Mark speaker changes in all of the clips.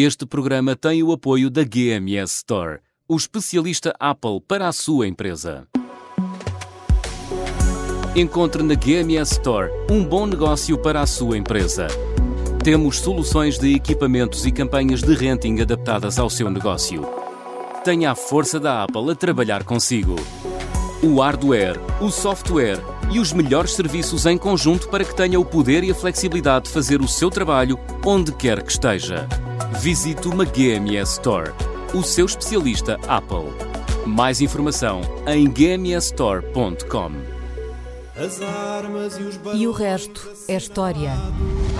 Speaker 1: Este programa tem o apoio da GMS Store, o especialista Apple para a sua empresa. Encontre na GMS Store um bom negócio para a sua empresa. Temos soluções de equipamentos e campanhas de renting adaptadas ao seu negócio. Tenha a força da Apple a trabalhar consigo. O hardware, o software e os melhores serviços em conjunto para que tenha o poder e a flexibilidade de fazer o seu trabalho onde quer que esteja. Visite uma GMS Store, o seu especialista Apple. Mais informação em gmsstore.com.
Speaker 2: E o resto é história.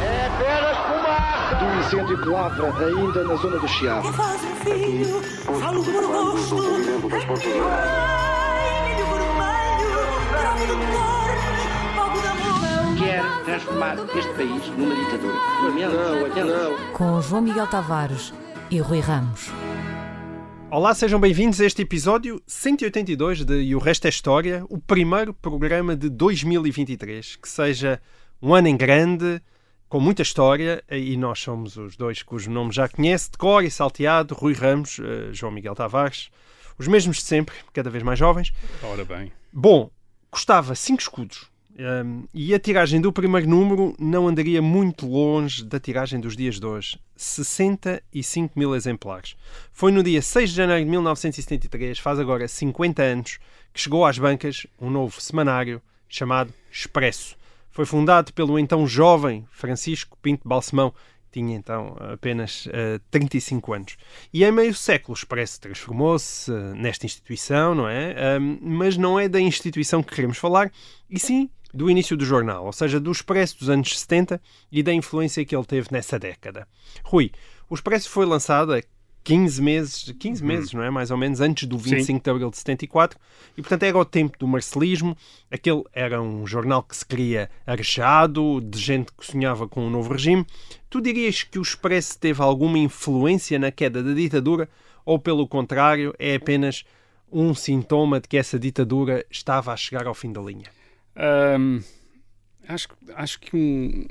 Speaker 3: É apenas fumaça!
Speaker 4: Do incêndio que lavra ainda na zona do Chiado.
Speaker 5: Faz um filho, falo por gosto. Vermelho,
Speaker 4: Quer transformar este país numa ditadura. Não, não.
Speaker 2: Com João Miguel Tavares e Rui Ramos.
Speaker 6: Olá, sejam bem-vindos a este episódio 182 de E o Resto é História, o primeiro programa de 2023. Que seja um ano em grande, com muita história, e nós somos os dois cujo nome já conhece, de cor e salteado, Rui Ramos, eh, João Miguel Tavares, os mesmos de sempre, cada vez mais jovens.
Speaker 7: Ora bem.
Speaker 6: Bom, custava 5 escudos. Um, e a tiragem do primeiro número não andaria muito longe da tiragem dos dias de hoje. 65 mil exemplares. Foi no dia 6 de janeiro de 1973, faz agora 50 anos, que chegou às bancas um novo semanário chamado Expresso. Foi fundado pelo então jovem Francisco Pinto Balsemão, tinha então apenas uh, 35 anos. E em meio século o Expresso transformou-se uh, nesta instituição, não é? Um, mas não é da instituição que queremos falar, e sim do início do jornal, ou seja, do Expresso dos anos 70 e da influência que ele teve nessa década. Rui, o Expresso foi lançado há 15 meses, 15 meses, não é? Mais ou menos, antes do 25
Speaker 7: Sim.
Speaker 6: de abril de 74, e portanto era o tempo do marcelismo. Aquele era um jornal que se queria arejado, de gente que sonhava com um novo regime. Tu dirias que o Expresso teve alguma influência na queda da ditadura, ou pelo contrário, é apenas um sintoma de que essa ditadura estava a chegar ao fim da linha?
Speaker 7: Hum, acho, acho que um,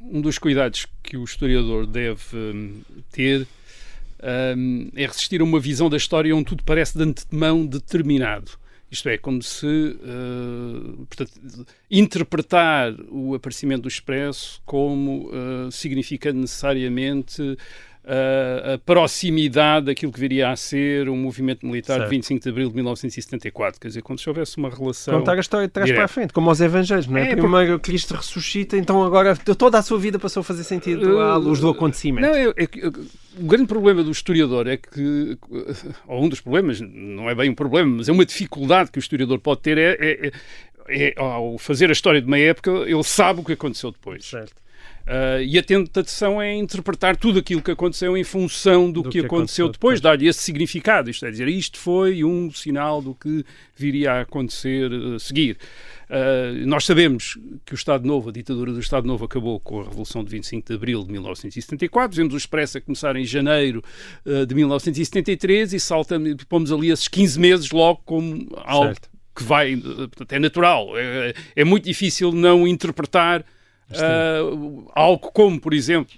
Speaker 7: um dos cuidados que o historiador deve hum, ter hum, é resistir a uma visão da história onde tudo parece de antemão determinado. Isto é, como se uh, portanto, interpretar o aparecimento do Expresso como uh, significando necessariamente a proximidade daquilo que viria a ser o movimento militar
Speaker 6: Certo.
Speaker 7: de 25 de abril de 1974. Quer dizer, como se houvesse uma relação.
Speaker 6: Contar a história
Speaker 7: Direto.
Speaker 6: para a frente, como aos Evangelhos, não é?
Speaker 7: É,
Speaker 6: Primeiro Cristo ressuscita, então agora toda a sua vida passou a fazer sentido à luz do acontecimento.
Speaker 7: Não, é, é o grande problema do historiador é que, ou um dos problemas, não é bem um problema, mas é uma dificuldade que o historiador pode ter, é, é, é- é, ao fazer a história de uma época, ele sabe o que aconteceu depois.
Speaker 6: Certo.
Speaker 7: Uh, e a tentação é interpretar tudo aquilo que aconteceu em função do,
Speaker 6: Do
Speaker 7: que,
Speaker 6: que
Speaker 7: aconteceu
Speaker 6: aconteceu
Speaker 7: depois, dar-lhe esse significado. Isto é dizer, isto foi um sinal do que viria a acontecer a seguir. Uh, nós sabemos que o Estado Novo, a ditadura do Estado Novo, acabou com a Revolução de 25 de Abril de 1974. Vemos o Expresso a começar em janeiro uh, de 1973 e saltamos, pomos ali esses 15 meses logo como algo
Speaker 6: Certo.
Speaker 7: que vai, portanto, é natural. É, é muito difícil não interpretar uh, algo como, por exemplo,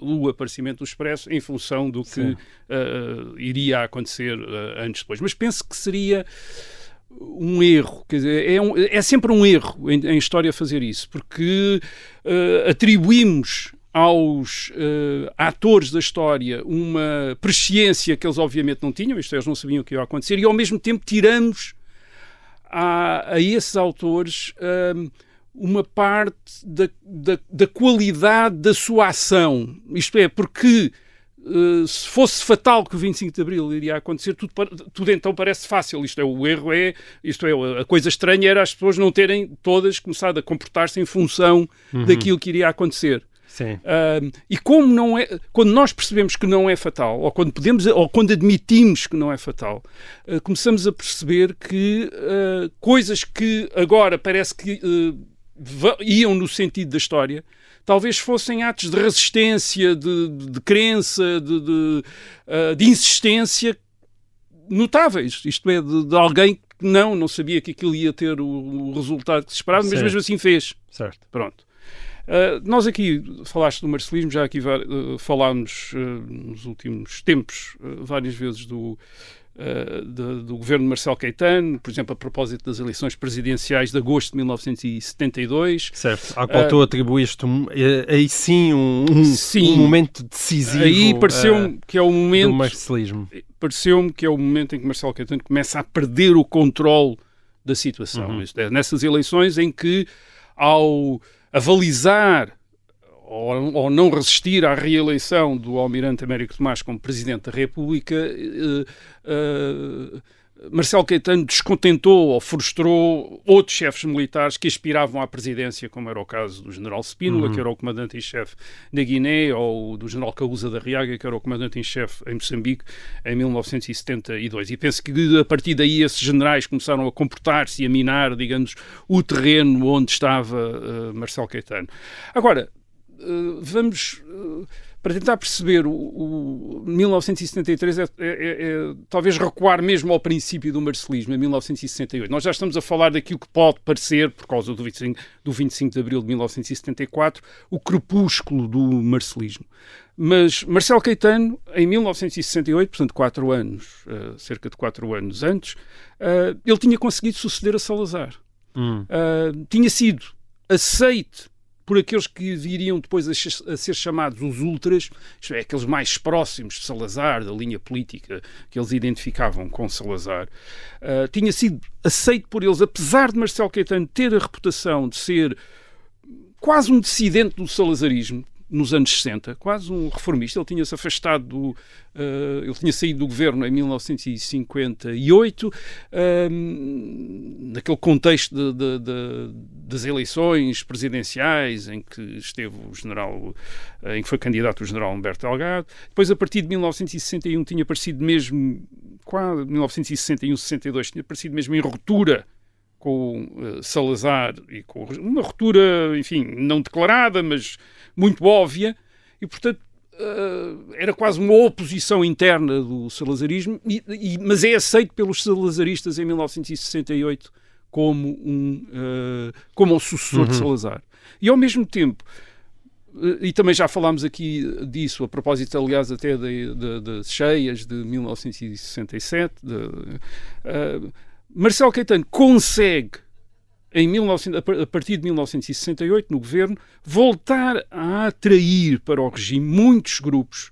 Speaker 7: o aparecimento do Expresso em função do que uh, iria acontecer uh, antes depois. Mas penso que seria um erro, quer dizer, é, um- é sempre um erro em, em história fazer isso, porque uh, atribuímos aos uh, atores da história uma presciência que eles obviamente não tinham, isto é, eles não sabiam o que ia acontecer, e ao mesmo tempo tiramos a, a esses autores um, uma parte da, da, da qualidade da sua ação. Isto é, porque uh, se fosse fatal que o 25 de Abril iria acontecer, tudo, tudo então parece fácil. Isto é, o erro é, isto é, a coisa estranha era as pessoas não terem todas começado a comportar-se em função daquilo que iria acontecer.
Speaker 6: Sim.
Speaker 7: Um, e como não é, quando nós percebemos que não é fatal, ou quando podemos, ou quando admitimos que não é fatal, uh, começamos a perceber que uh, coisas que agora parece que uh, iam no sentido da história, talvez fossem atos de resistência, de, de- de crença, de, de, uh, de insistência notáveis. Isto é, de, alguém que não, não sabia que aquilo ia ter o, o resultado que se esperava, mas
Speaker 6: Sim.
Speaker 7: mesmo assim fez.
Speaker 6: Certo.
Speaker 7: Pronto. Uh, nós aqui, falaste do marcelismo, já aqui uh, falámos uh, nos últimos tempos várias vezes do, do, do, governo de Marcelo Caetano, por exemplo, a propósito das eleições presidenciais de agosto de 1972.
Speaker 6: Certo, à qual tu atribuíste um, aí sim um, um, sim um, momento decisivo.
Speaker 7: Aí pareceu-me que é o momento.
Speaker 6: Do marcelismo.
Speaker 7: Pareceu-me que é o momento em que Marcelo Caetano começa a perder o controle da situação. Uhum. É, nessas eleições em que, ao avalizar ou, ou, não resistir à reeleição do Almirante Américo Tomás como Presidente da República, uh, uh, Marcelo Caetano descontentou ou frustrou outros chefes militares que aspiravam à presidência, como era o caso do general Spínola, uhum. que era o comandante em chefe da Guiné, ou do general Causa da Riaga, que era o comandante em chefe em Moçambique, em 1972. E penso que a partir daí esses generais começaram a comportar-se e a minar, digamos, o terreno onde estava uh, Marcelo Caetano. Agora, vamos. Uh, para tentar perceber o, o 1973 é, é, é, é, talvez recuar mesmo ao princípio do marcelismo, em 1968. Nós já estamos a falar daquilo que pode parecer, por causa do 25, do 25 de abril de 1974, o crepúsculo do marcelismo. Mas Marcelo Caetano, em 1968, portanto quatro anos, uh, cerca de quatro anos antes, uh, ele tinha conseguido suceder a Salazar. Hum. Uh, tinha sido aceite por aqueles que viriam depois a, ser chamados os ultras, isto é, aqueles mais próximos de Salazar, da linha política que eles identificavam com Salazar, uh, tinha sido aceito por eles, apesar de Marcelo Caetano ter a reputação de ser quase um dissidente do salazarismo, nos anos 60, quase um reformista. Ele tinha-se afastado do. Uh, ele tinha saído do governo em 1958, uh, naquele contexto de, de, de, das eleições presidenciais em que esteve o general. Uh, em que foi candidato o general Humberto Delgado. Depois, a partir de 1961, tinha aparecido mesmo. Quase 1961-62, tinha aparecido mesmo em ruptura com uh, Salazar e com uma ruptura, enfim, não declarada, mas muito óbvia, e portanto uh, era quase uma oposição interna do salazarismo, e, e, mas é aceito pelos salazaristas em 1968 como um uh, como o sucessor uhum. de Salazar. E ao mesmo tempo, e também já falámos aqui disso, a propósito, aliás, até das cheias de 1967, de, uh, Marcelo Caetano consegue, em 19, a partir de 1968, no governo, voltar a atrair para o regime muitos grupos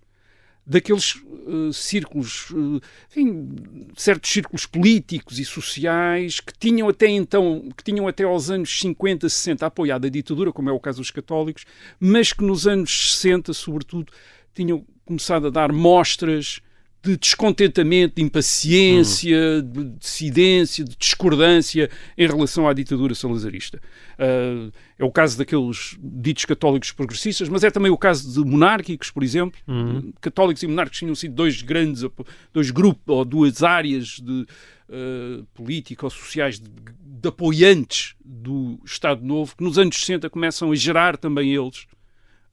Speaker 7: daqueles uh, círculos, uh, enfim, certos círculos políticos e sociais que tinham até então, que tinham até aos anos 50, 60 apoiado a ditadura, como é o caso dos católicos, mas que nos anos 60, sobretudo, tinham começado a dar mostras de descontentamento, de impaciência, hum. de dissidência, de discordância em relação à ditadura salazarista. Uh, é o caso daqueles ditos católicos progressistas, mas é também o caso de monárquicos, por exemplo. Hum. Católicos e monárquicos tinham sido dois grandes, dois grupos ou duas áreas de uh, política ou sociais de, de apoiantes do Estado Novo, que nos anos 60 começam a gerar também eles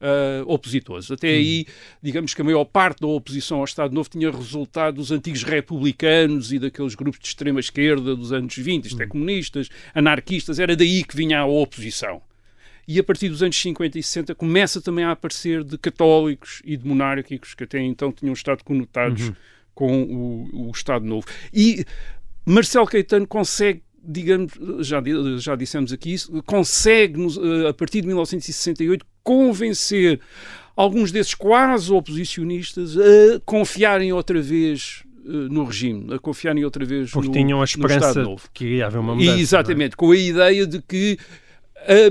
Speaker 7: uh, opositores. Até hum. aí, digamos que a maior parte da oposição ao Estado Novo tinha resultado dos antigos republicanos e daqueles grupos de extrema-esquerda dos anos 20, isto é, hum. comunistas, anarquistas, era daí que vinha a oposição. E a partir dos anos 50 e 60 começa também a aparecer de católicos e de monárquicos que até então tinham estado conotados uhum. com o, o Estado Novo. E Marcelo Caetano consegue digamos, já, já dissemos aqui isso, consegue, eh, a partir de 1968, convencer alguns desses quase oposicionistas a confiarem outra vez eh, no regime, a confiarem outra vez
Speaker 6: Porque
Speaker 7: no,
Speaker 6: tinham a esperança que iria haver uma mudança.
Speaker 7: E, exatamente, é? com a ideia de que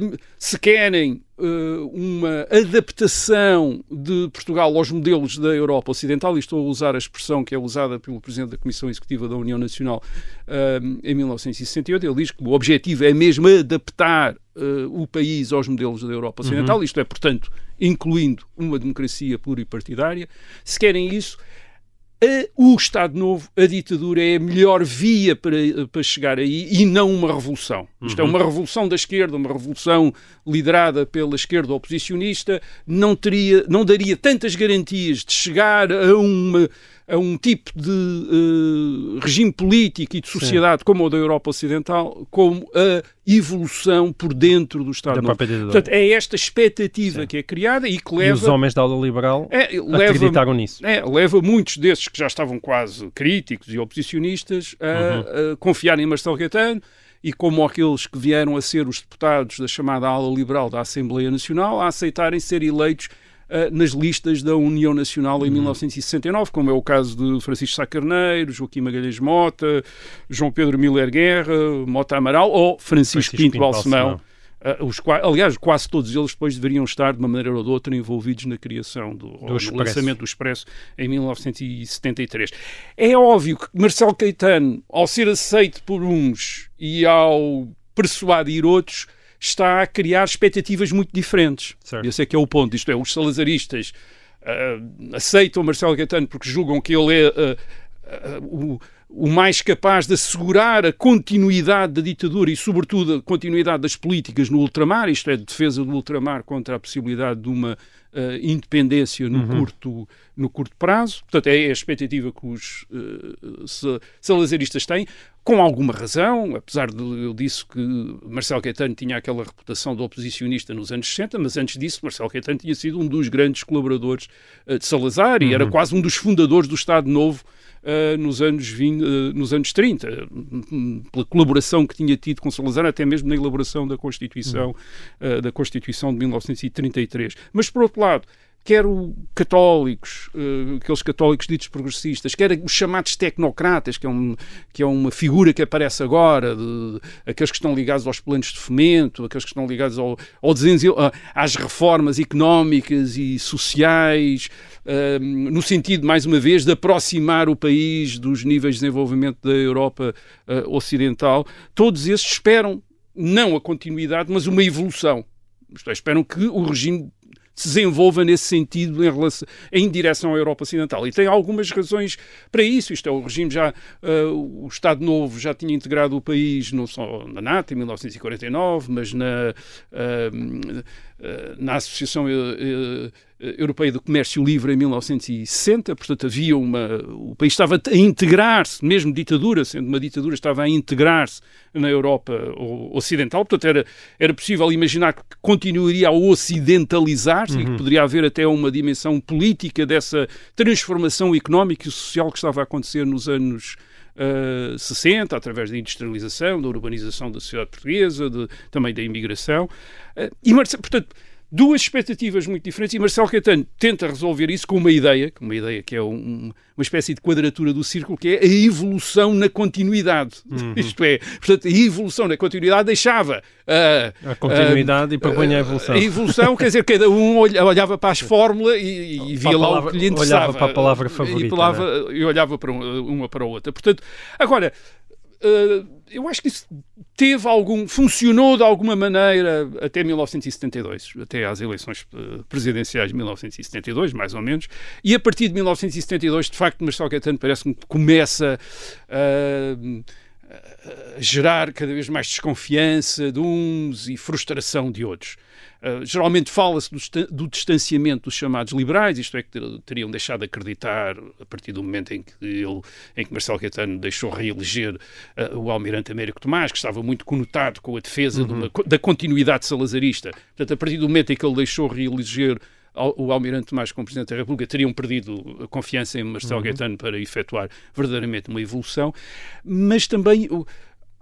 Speaker 7: um, se querem uh, uma adaptação de Portugal aos modelos da Europa Ocidental, e estou a usar a expressão que é usada pelo Presidente da Comissão Executiva da União Nacional um, em 1968, ele diz que o objetivo é mesmo adaptar uh, o país aos modelos da Europa Ocidental, uhum. isto é, portanto, incluindo uma democracia pluripartidária. Se querem isso, o Estado Novo, a ditadura é a melhor via para, para chegar aí e não uma revolução. Isto é uhum. é uma revolução da esquerda, uma revolução liderada pela esquerda oposicionista, não, teria, não daria tantas garantias de chegar a uma a um tipo de uh, regime político e de sociedade Sim. como o da Europa Ocidental, como a evolução por dentro do Estado Novo. Portanto, é esta expectativa Sim. que é criada e que leva... E
Speaker 6: os homens da aula liberal é, leva, acreditaram nisso.
Speaker 7: É, leva muitos desses que já estavam quase críticos e oposicionistas a, uhum. a confiar em Marcelo Caetano e como aqueles que vieram a ser os deputados da chamada ala liberal da Assembleia Nacional a aceitarem ser eleitos nas listas da União Nacional em uhum. 1969, como é o caso de Francisco Sá Carneiro, Joaquim Magalhães Mota, João Pedro Miller Guerra, Mota Amaral ou Francisco, Francisco Pinto, Pinto Balsemão. Uh, os, aliás, quase todos eles depois deveriam estar, de uma maneira ou de outra, envolvidos na criação do, do no lançamento do Expresso em 1973. É óbvio que Marcelo Caetano, ao ser aceito por uns e ao persuadir outros, está a criar expectativas muito diferentes. Certo. Esse é que é o ponto. Isto é, os salazaristas uh, aceitam Marcelo Caetano porque julgam que ele é uh, uh, o, o mais capaz de assegurar a continuidade da ditadura e, sobretudo, a continuidade das políticas no ultramar, isto é, de defesa do ultramar contra a possibilidade de uma uh, independência no, uhum. curto, no curto prazo. Portanto, é a expectativa que os uh, salazaristas têm, com alguma razão, apesar de eu disse que Marcelo Caetano tinha aquela reputação de oposicionista nos anos 60, mas antes disso Marcelo Caetano tinha sido um dos grandes colaboradores uh, de Salazar uhum. e era uhum. quase um dos fundadores do Estado Novo Uh, nos, anos 20, uh, nos anos 30, pela colaboração que tinha tido com Salazar, até mesmo na elaboração da Constituição, uh, da Constituição de 1933. Mas, por outro lado, quer o católicos, uh, aqueles católicos ditos progressistas, quer os chamados tecnocratas, que é, um, que é uma figura que aparece agora, de, aqueles que estão ligados aos planos de fomento, aqueles que estão ligados ao, ao às reformas económicas e sociais, uh, no sentido, mais uma vez, de aproximar o país dos níveis de desenvolvimento da Europa uh, Ocidental, todos esses esperam não a continuidade, mas uma evolução. É, esperam que o regime se desenvolva nesse sentido em, relação, em direção à Europa Ocidental. E tem algumas razões para isso. Isto é, o regime já, uh, o Estado Novo já tinha integrado o país não só na NATO em 1949, mas na, uh, na Associação uh, Europeia de Comércio Livre em 1960, portanto havia uma o país estava a integrar-se, mesmo ditadura, sendo uma ditadura, estava a integrar-se na Europa ocidental, portanto era era possível imaginar que continuaria a ocidentalizar-se uhum. e que poderia haver até uma dimensão política dessa transformação económica e social que estava a acontecer nos anos Uh, 60, através da industrialização, da urbanização da sociedade portuguesa, de, também da imigração. Uh, e, portanto, duas expectativas muito diferentes e Marcelo Caetano tenta resolver isso com uma ideia, uma ideia que é um, uma espécie de quadratura do círculo, que é a evolução na continuidade. Uhum. Isto é, portanto, a evolução na continuidade deixava
Speaker 6: a, a continuidade a, e propunha a evolução.
Speaker 7: A evolução, quer dizer, cada um olhava para as fórmulas e, e via lá o que lhe interessava.
Speaker 6: Olhava para a palavra favorita.
Speaker 7: E, palavra,
Speaker 6: né?
Speaker 7: e olhava para uma para a outra. Portanto, agora, uh, eu acho que isso teve algum, funcionou de alguma maneira até 1972, até às eleições eh, presidenciais de 1972, mais ou menos, e a partir de 1972, de facto, Marcelo Caetano parece-me que começa a. Uh, gerar cada vez mais desconfiança de uns e frustração de outros. Uh, geralmente fala-se do, do, distanciamento dos chamados liberais, isto é, que teriam deixado de acreditar a partir do momento em que, ele, em que Marcelo Caetano deixou reeleger uh, o almirante Américo Tomás, que estava muito conotado com a defesa uhum. de uma, da continuidade salazarista. Portanto, a partir do momento em que ele deixou reeleger o Almirante Tomás como Presidente da República teriam perdido a confiança em Marcelo uhum. Gaetano para efetuar verdadeiramente uma evolução, mas também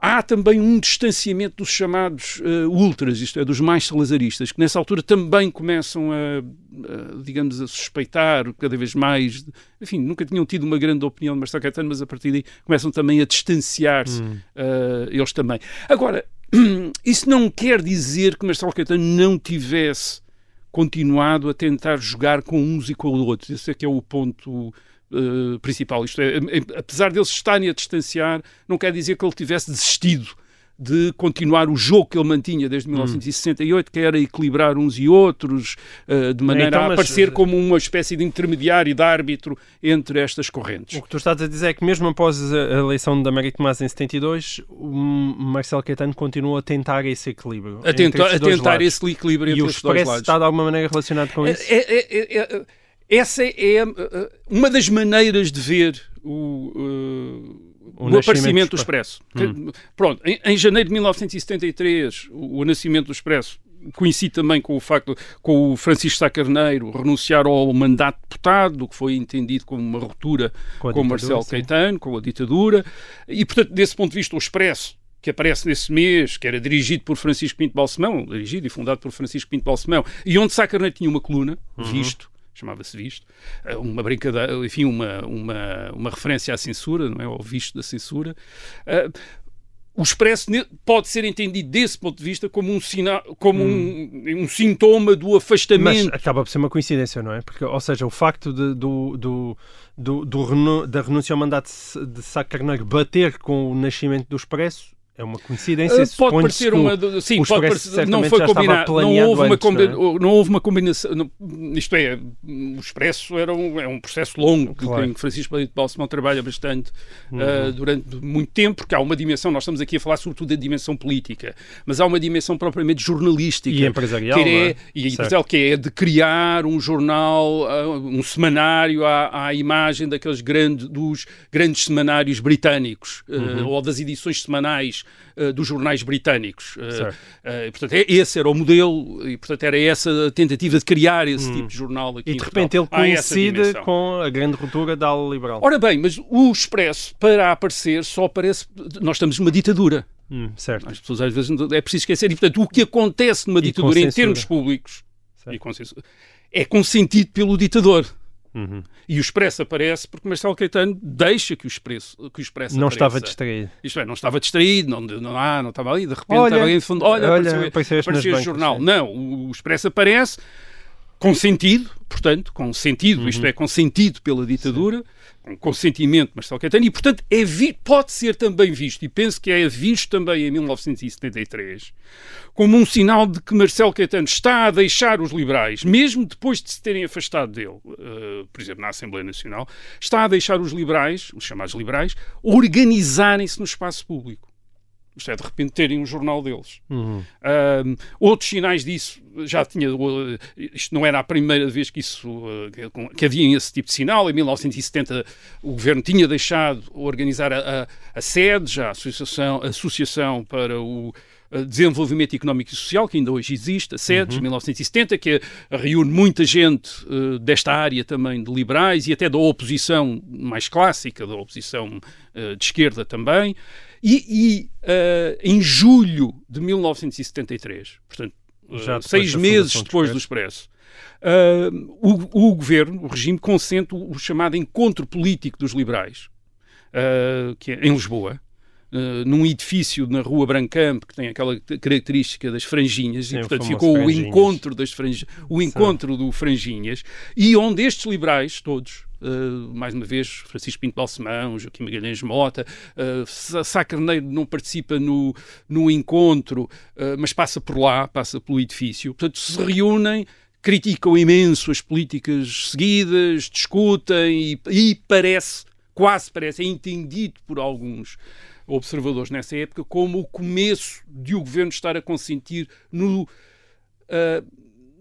Speaker 7: há também um distanciamento dos chamados uh, ultras, isto é, dos mais salazaristas, que nessa altura também começam a, a, digamos, a suspeitar cada vez mais, enfim, nunca tinham tido uma grande opinião de Marcelo Caetano, mas a partir daí começam também a distanciar-se, hum. uh, eles também. Agora, isso não quer dizer que Marcelo Caetano não tivesse continuado a tentar jogar com uns e com outros. Esse é que é o ponto uh, principal. Isto é, apesar deles estarem a distanciar, não quer dizer que ele tivesse desistido de continuar o jogo que ele mantinha desde 1968, hum. que era equilibrar uns e outros, uh, de maneira então, a aparecer mas... como uma espécie de intermediário, de árbitro entre estas correntes.
Speaker 6: O que tu estás a dizer é que mesmo após a eleição de Américo Tomás em 72, o Marcelo Caetano continua a tentar esse equilíbrio.
Speaker 7: A, tenta, a tentar lados. esse equilíbrio entre e
Speaker 6: os dois lados. está de alguma maneira relacionado com
Speaker 7: é,
Speaker 6: isso?
Speaker 7: É, é, é, é essa é uh, uma das maneiras de ver o, uh, o, o aparecimento do Expresso. Hum. Pronto, em, em, janeiro de 1973, o, o nascimento do Expresso coincide também com o facto com o Francisco Sá Carneiro renunciar ao mandato de deputado, o que foi entendido como uma ruptura com, com Marcelo sim. Caetano, com a ditadura, e portanto, desse ponto de vista, o Expresso que aparece nesse mês, que era dirigido por Francisco Pinto Balsemão, dirigido e fundado por Francisco Pinto Balsemão, e onde Sá Carneiro tinha uma coluna, uhum. visto, chamava-se visto, eh, uma brincadeira, enfim, uma, uma, uma referência à censura, não é? Ao visto da censura. Uh, o Expresso pode ser entendido desse ponto de vista como um, sinal, como hum. um, um, sintoma do afastamento.
Speaker 6: Mas acaba por ser uma coincidência, não é? Porque, ou seja, o facto de, do, do, do, do, da renúncia ao mandato de Sá Carneiro bater com o nascimento do Expresso é uma coincidência. Uh,
Speaker 7: pode parecer uma. Sim, pode parecer, não foi combinado. Não houve, antes, uma não, é? não houve uma combinação. Não, isto é, o Expresso era um, é um processo longo claro. em que Francisco de Balsemão trabalha bastante uhum. uh, durante muito tempo, porque há uma dimensão. Nós estamos aqui a falar sobretudo da dimensão política, mas há uma dimensão propriamente jornalística
Speaker 6: e empresarial.
Speaker 7: Que é, é? E empresarial, que é de criar um jornal, uh, um semanário à, à, imagem daqueles grandes, dos grandes semanários britânicos uhum. ou das edições semanais uh, dos jornais britânicos. Uh, portanto, é, esse era o modelo e, portanto, era essa a tentativa de criar esse hum. tipo de jornal aqui.
Speaker 6: E, de repente, ele coincide com a grande ruptura da ala liberal.
Speaker 7: Ora bem, mas o Expresso, para aparecer, só aparece... Nós estamos numa ditadura.
Speaker 6: Hum, certo.
Speaker 7: As pessoas às vezes é preciso esquecer. E, portanto, o que acontece numa ditadura em termos públicos é consentido pelo ditador.
Speaker 6: Uhum.
Speaker 7: E o Expresso aparece porque Marcelo Caetano deixa que o Expresso, que o Expresso
Speaker 6: Não
Speaker 7: apareça.
Speaker 6: estava distraído.
Speaker 7: Isto é, não estava distraído, não, não, ah, não estava ali, de repente olha, estava ali fundo, olha, olha apareceu, apareceu este jornal. Não, o Expresso aparece com sentido, portanto, com sentido, uhum. isto é, com sentido pela ditadura, Sim. Com consentimento de Marcelo Caetano, e, portanto, é vi, pode ser também visto, e penso que é visto também em 1973, como um sinal de que Marcelo Caetano está a deixar os liberais, mesmo depois de se terem afastado dele, uh, por exemplo, na Assembleia Nacional, está a deixar os liberais, os chamados liberais, organizarem-se no espaço público. Isto é, de repente, terem um jornal deles.
Speaker 6: Uhum.
Speaker 7: Uh, outros sinais disso já tinha. Isto não era a primeira vez que isso que havia esse tipo de sinal. Em 1970 o governo tinha deixado organizar a, a, a SEDES, a Associação, a Associação para o Desenvolvimento Económico e Social, que ainda hoje existe, a SEDES, uhum. 1970, que reúne muita gente uh, desta área também de liberais e até da oposição mais clássica, da oposição uh, de esquerda também. E, e uh, em julho de 1973, portanto, uh, seis meses depois do Expresso, uh, o, o, governo, o regime, consente o, o chamado encontro político dos liberais, que é em Lisboa. Uh, num edifício na Rua Brancamp que tem aquela característica das franjinhas Sim, e portanto ficou o encontro das franjinhas, o encontro Sim. do franjinhas e onde estes liberais todos Uh, mais uma vez, Francisco Pinto Balsemão, Joaquim Magalhães Mota, uh, Sá Carneiro não participa no, no encontro, uh, mas passa por lá, passa pelo edifício. Portanto, se reúnem, criticam imenso as políticas seguidas, discutem e, e parece, quase parece, é entendido por alguns observadores nessa época como o começo de o governo estar a consentir no,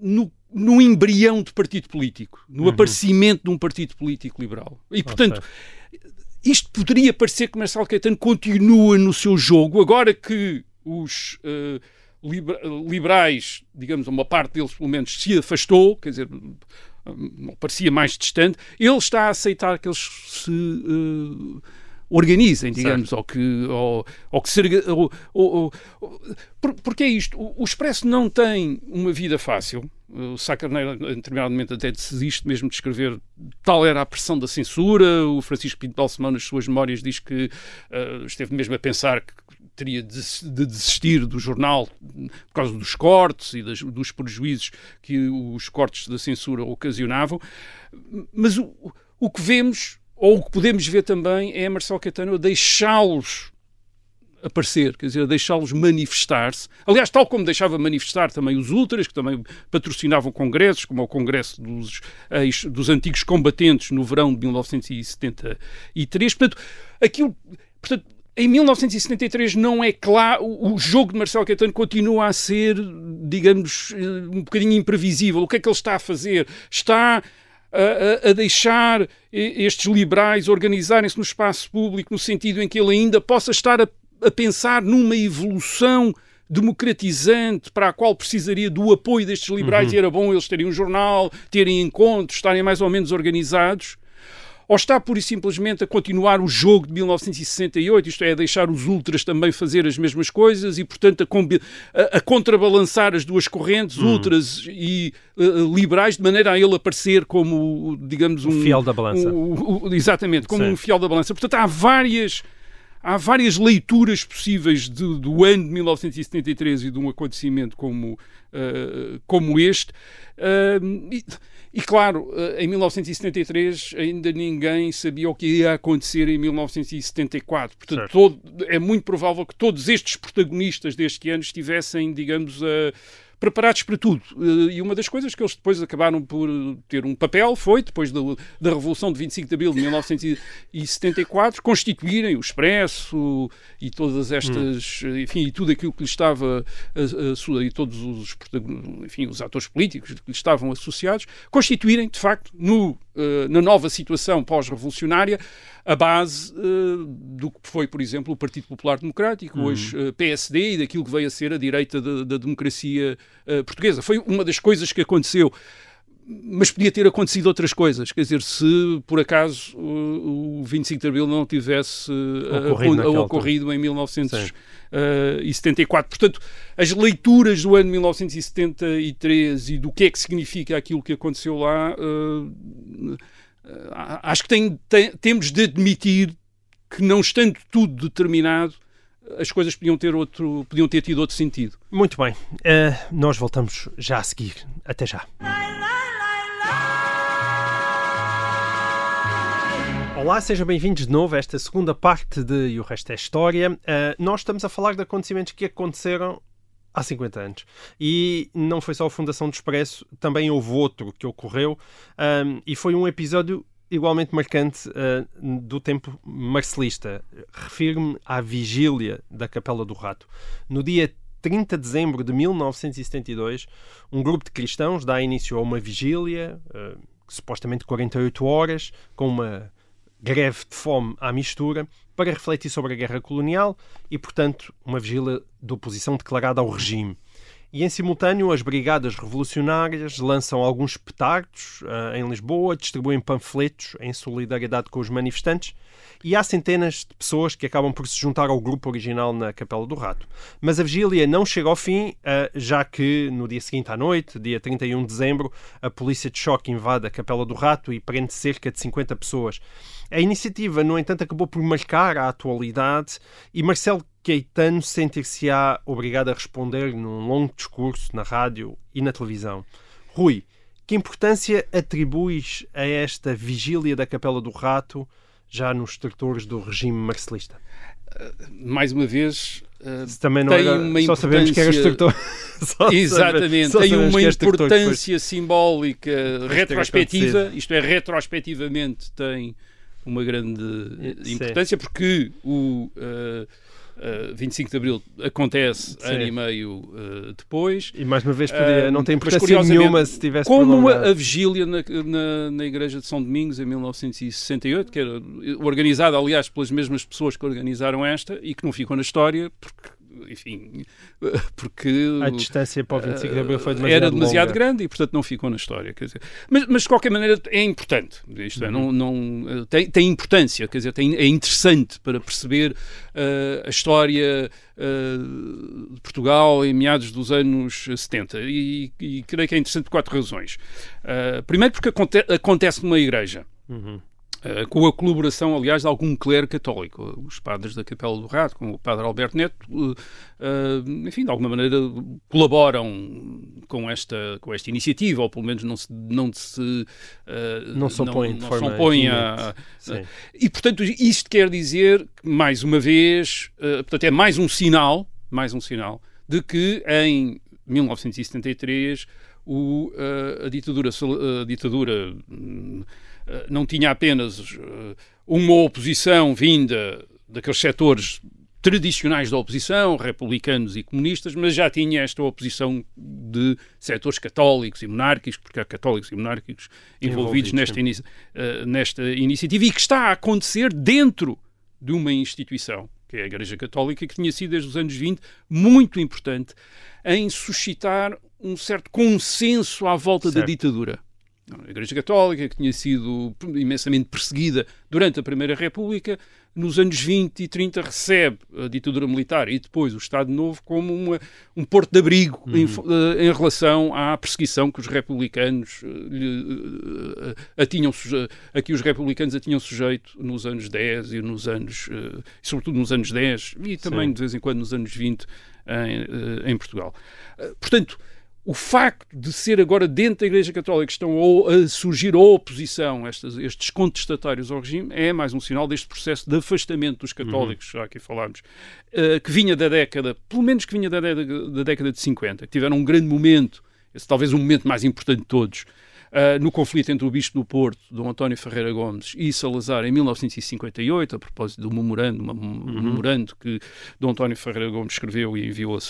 Speaker 7: no no embrião de partido político, no uhum. aparecimento de um partido político liberal. E, portanto, isto poderia parecer que Marcelo Caetano continua no seu jogo, agora que os uh, liberais, digamos, uma parte deles pelo menos, se afastou, quer dizer, parecia mais distante, ele está a aceitar que eles se. Uh, organizem, digamos, ou que, ou, ou que se, ou, ou, porque é isto, o, o Expresso não tem uma vida fácil, o Sá Carneiro, em determinado momento, até desiste mesmo de escrever. Tal era a pressão da censura. O Francisco Pinto Balsemão, nas suas memórias, diz que uh, esteve mesmo a pensar que teria de, de, desistir do jornal por causa dos cortes e das, dos prejuízos que os cortes da censura ocasionavam. Mas o, o que vemos, ou o que podemos ver também, é Marcelo Caetano a deixá-los aparecer, quer dizer, deixá-los manifestar-se. Aliás, tal como deixava manifestar também os ultras, que também patrocinavam congressos, como o Congresso dos, dos Antigos Combatentes no verão de 1973. Portanto, aquilo. Portanto, em 1973 não é claro, o jogo de Marcelo Caetano continua a ser, digamos, um bocadinho imprevisível. O que é que ele está a fazer? Está a, a, deixar estes liberais organizarem-se no espaço público no sentido em que ele ainda possa estar a, a pensar numa evolução democratizante para a qual precisaria do apoio destes liberais
Speaker 6: Uhum.
Speaker 7: e era bom eles terem um jornal, terem encontros, estarem mais ou menos organizados ou está pura e simplesmente a continuar o jogo de 1968, isto é, a deixar os ultras também fazer as mesmas coisas e, portanto, a, a- a contrabalançar as duas correntes, ultras e eh, liberais, de maneira a ele aparecer como, digamos, um.
Speaker 6: fiel da balança.
Speaker 7: um- um- exatamente, como
Speaker 6: Sim.
Speaker 7: um fiel da balança. Portanto, há várias. Há várias leituras possíveis de- do ano de 1973 e de um acontecimento como, eh, como este. E, e, claro, eh, em 1973 ainda ninguém sabia o que ia acontecer em 1974. Portanto, todo- é muito provável que todos estes protagonistas deste ano estivessem, digamos, a preparados para tudo. Eh, E uma das coisas que eles depois acabaram por ter um papel foi, depois da, da Revolução de 25 de Abril de 1974, constituírem o Expresso e todas estas, enfim, e tudo aquilo que lhe estava, a- a e todos os, enfim, os atores políticos que lhe estavam associados, constituírem, de facto, no, eh, na nova situação pós-revolucionária, a base eh, do que foi, por exemplo, o Partido Popular Democrático, hoje eh, PSD, e daquilo que veio a ser a direita da, da democracia eh, portuguesa. Foi uma das coisas que aconteceu. Mas podia ter acontecido outras coisas. Quer dizer, se por acaso o o 25 de Abril não tivesse
Speaker 6: Ocorrido
Speaker 7: ocorrido em 1974. Portanto, as leituras do ano 1973 e do que é que significa aquilo que aconteceu lá, acho que tem- tem- temos de admitir que não estando tudo determinado, as coisas podiam ter, outro, podiam ter tido outro sentido.
Speaker 6: Muito bem. Eh, nós voltamos já a seguir. Até já. Olá, sejam bem-vindos de novo a esta segunda parte de E o Resto é História. Eh, nós estamos a falar de acontecimentos que aconteceram há 50 anos. E não foi só a Fundação do Expresso, também houve outro que ocorreu ahm, e foi um episódio igualmente marcante ah, do tempo marcelista. Refiro-me à vigília da Capela do Rato. No dia 30 de dezembro de 1972, um grupo de cristãos dá início a uma vigília, ah, supostamente 48 horas, com uma greve de fome à mistura, para refletir sobre a guerra colonial e, portanto, uma vigília de oposição declarada ao regime. E, em simultâneo, as brigadas revolucionárias lançam alguns petardos ah, em Lisboa, distribuem panfletos em solidariedade com os manifestantes e há centenas de pessoas que acabam por se juntar ao grupo original na Capela do Rato. Mas a vigília não chega ao fim, ah, já que no dia seguinte à noite, dia 31 de dezembro, a polícia de choque invade a Capela do Rato e prende cerca de 50 pessoas. A iniciativa, no entanto, acabou por marcar a atualidade e Marcelo Caetano sentir-se-á obrigado a responder num longo discurso na rádio e na televisão. Rui, que importância atribuis a esta vigília da Capela do Rato já nos estertores do regime marcelista?
Speaker 7: Mais uma vez, eh,
Speaker 6: Se também não
Speaker 7: Tem
Speaker 6: era,
Speaker 7: uma
Speaker 6: só sabemos que era sabe-
Speaker 7: Exatamente,
Speaker 6: só
Speaker 7: tem uma
Speaker 6: é
Speaker 7: importância simbólica retrospectiva, isto é, retrospectivamente tem uma grande eh,
Speaker 6: Sim.
Speaker 7: importância porque o eh, eh, 25 de Abril acontece
Speaker 6: Sim.
Speaker 7: ano e meio eh, depois.
Speaker 6: E mais uma vez podia,
Speaker 7: Ah,
Speaker 6: não tem importância nenhuma se tivesse
Speaker 7: Como
Speaker 6: prolongado.
Speaker 7: a vigília na, na, na Igreja de São Domingos em 1968, que era organizada, aliás, pelas mesmas pessoas que organizaram esta e que não ficou na história, porque, enfim, porque
Speaker 6: A distância para o 25 de Abril foi demasiado
Speaker 7: era demasiado
Speaker 6: longa.
Speaker 7: grande e, portanto, não ficou na história. Quer dizer, mas, mas, de qualquer maneira, é importante. Isto é,
Speaker 6: Uhum.
Speaker 7: não, não, tem, tem importância, quer dizer, tem, é interessante para perceber eh, a história eh, de Portugal em meados dos anos 70. E, e creio que é interessante por quatro razões. Eh, primeiro, porque aconte acontece numa igreja.
Speaker 6: Uhum.
Speaker 7: Uh, com a colaboração, aliás, de algum clero católico. Os padres da Capela do Rato, como o padre Alberto Neto, uh, uh, enfim, de alguma maneira colaboram com esta, com esta iniciativa, ou pelo menos não se, não se,
Speaker 6: Não se opõem de
Speaker 7: não
Speaker 6: forma
Speaker 7: se opõem a,
Speaker 6: Sim.
Speaker 7: e, portanto, isto quer dizer mais uma vez, portanto, é mais um sinal, mais um sinal, de que em 1973 o, a ditadura, a ditadura hum, não tinha apenas uh, uma oposição vinda daqueles setores tradicionais da oposição, republicanos e comunistas, mas já tinha esta oposição de setores católicos e monárquicos, porque há católicos e monárquicos envolvidos,
Speaker 6: Envolvidos,
Speaker 7: nesta, inici uh, nesta iniciativa e que está a acontecer dentro de uma instituição, que é a Igreja Católica, que tinha sido desde os anos 20 muito importante em suscitar um certo consenso à volta
Speaker 6: certo.
Speaker 7: da ditadura. A Igreja Católica, que tinha sido imensamente perseguida durante a Primeira República, nos anos 20 e 30 recebe a ditadura militar e depois o Estado Novo como uma, um porto de abrigo uhum. em, uh, em, relação à perseguição que os republicanos uh, uh, a, tinham, a que os republicanos a tinham sujeito nos anos 10 e nos anos, sobretudo nos anos 10 e também Sim. de vez em quando nos anos 20 em, em Portugal. portanto, o facto de ser agora dentro da Igreja Católica que estão a surgir a oposição, estes, contestatários ao regime, é mais um sinal deste processo de afastamento dos católicos, uhum. já aqui falámos, uh, que vinha da década, pelo menos que vinha da, da década de 50, que tiveram um grande momento, esse talvez o momento mais importante de todos, uh, no conflito entre o Bispo do Porto, Dom António Ferreira Gomes, e Salazar em 1958, a propósito do memorando, um uhum. memorando que Dom António Ferreira Gomes escreveu e enviou a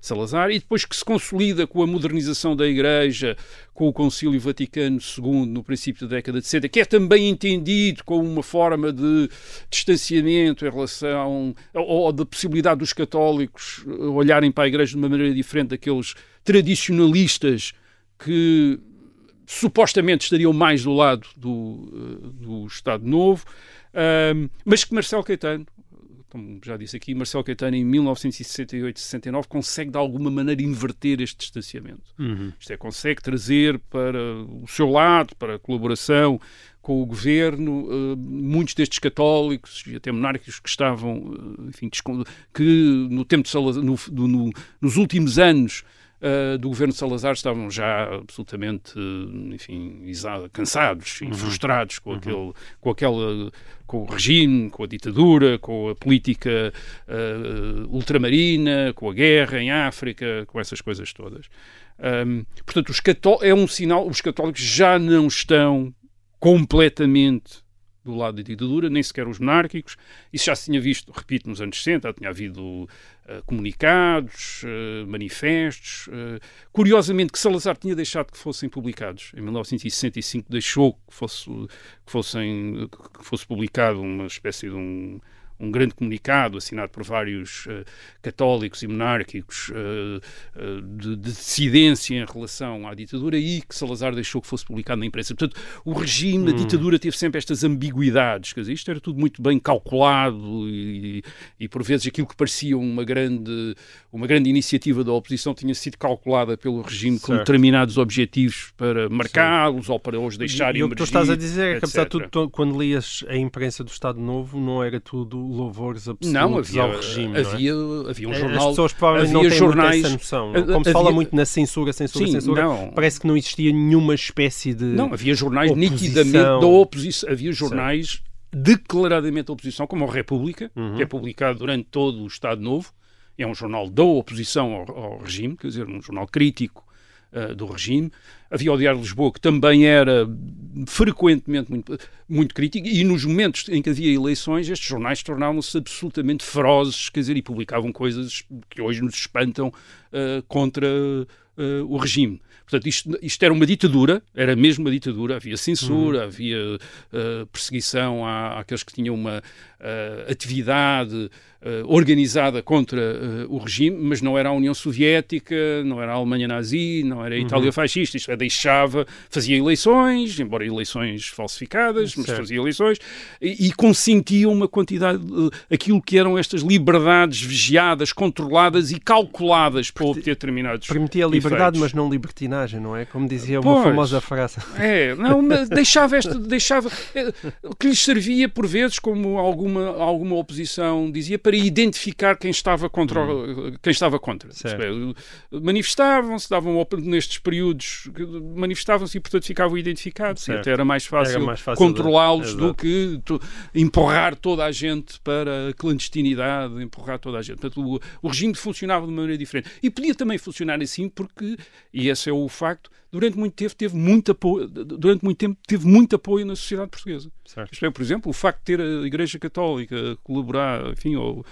Speaker 7: Salazar, e depois que se consolida com a modernização da Igreja, com o Concílio Vaticano II no princípio da década de 60, que é também entendido como uma forma de distanciamento em relação ou da possibilidade dos católicos olharem para a Igreja de uma maneira diferente daqueles tradicionalistas que supostamente estariam mais do lado do, eh, do Estado Novo, mas que Marcelo Caetano, como já disse aqui, Marcelo Caetano em 1968-69 consegue de alguma maneira inverter este distanciamento. Uhum. Isto é, consegue trazer para o seu lado, para a colaboração com o governo, uh, muitos destes católicos e até monárquicos que estavam, uh, enfim, que no tempo de Salazar, no, no, nos últimos anos uh, do governo de Salazar estavam já absolutamente, enfim, cansados e uhum. frustrados com, uhum. aquele, com aquela com o regime, com a ditadura, com a política uh, ultramarina, com a guerra em África, com essas coisas todas. Um, portanto, os é um sinal, os católicos já não estão completamente do lado da ditadura, nem sequer os monárquicos. Isso já se tinha visto, repito, nos anos 60, tinha havido uh, comunicados, uh, manifestos. Uh, curiosamente, que Salazar tinha deixado que fossem publicados. Em 1965 deixou que fosse, que fossem, que fosse publicado uma espécie de um um grande comunicado assinado por vários uh, católicos e monárquicos uh, de, de, dissidência em relação à ditadura e que Salazar deixou que fosse publicado na imprensa. Portanto, o regime, hum. a ditadura teve sempre estas ambiguidades, quer dizer, isto era tudo muito bem calculado e, e, por vezes aquilo que parecia uma grande, uma grande iniciativa da oposição tinha sido calculada pelo regime certo. com determinados objetivos para marcá-los ou para os deixar
Speaker 6: e,
Speaker 7: e
Speaker 6: o que tu estás a dizer é que, apesar de tudo, quando lias a imprensa do Estado Novo, não era tudo louvores absolutos
Speaker 7: não, havia,
Speaker 6: ao regime.
Speaker 7: Havia,
Speaker 6: não
Speaker 7: é? havia um jornal. As
Speaker 6: pessoas provavelmente
Speaker 7: havia
Speaker 6: não têm
Speaker 7: jornais,
Speaker 6: essa noção. Como se fala muito na censura, censura,
Speaker 7: sim,
Speaker 6: censura,
Speaker 7: não.
Speaker 6: parece que não existia nenhuma espécie de.
Speaker 7: Não, havia jornais
Speaker 6: oposição.
Speaker 7: nitidamente da oposição. Havia jornais certo. declaradamente da oposição, como a República, uhum. que é publicado durante todo o Estado Novo. É um jornal da oposição ao, ao regime, quer dizer, um jornal crítico uh, do regime. Havia o Diário de Lisboa, que também era frequentemente muito, muito crítico, e nos momentos em que havia eleições, estes jornais tornavam-se absolutamente ferozes, quer dizer, e publicavam coisas que hoje nos espantam uh, contra uh, o regime. Portanto, isto, isto, era uma ditadura, era mesmo uma ditadura, havia censura, uhum. havia uh, perseguição à, àqueles que tinham uma uh, atividade uh, organizada contra o regime, mas não era a União Soviética, não era a Alemanha nazi, não era a Itália uhum. fascista, isto é, deixava, fazia eleições, embora eleições falsificadas, mas certo. fazia eleições, e, e consentia uma quantidade, aquilo que eram estas liberdades vigiadas, controladas e calculadas para obter determinados
Speaker 6: Permitia liberdade, efeitos. mas não libertinagem não é? Como dizia uma famosa frase.
Speaker 7: É, não, deixava esta, deixava, que lhes servia por vezes como alguma, alguma oposição dizia para identificar quem estava contra, hum. quem estava contra. Manifestavam-se, davam nestes períodos, manifestavam-se e portanto ficavam identificados certo. e até era mais fácil, fácil controlá-los do que empurrar toda a gente para a clandestinidade, empurrar toda a gente. Portanto, o, o regime funcionava de uma maneira diferente. E podia também funcionar assim porque, e esse é o facto, durante muito tempo teve muito apoio, durante muito tempo teve muito apoio na sociedade portuguesa. Certo. Isto é, por exemplo, o facto de ter a Igreja Católica colaborar, enfim, ou,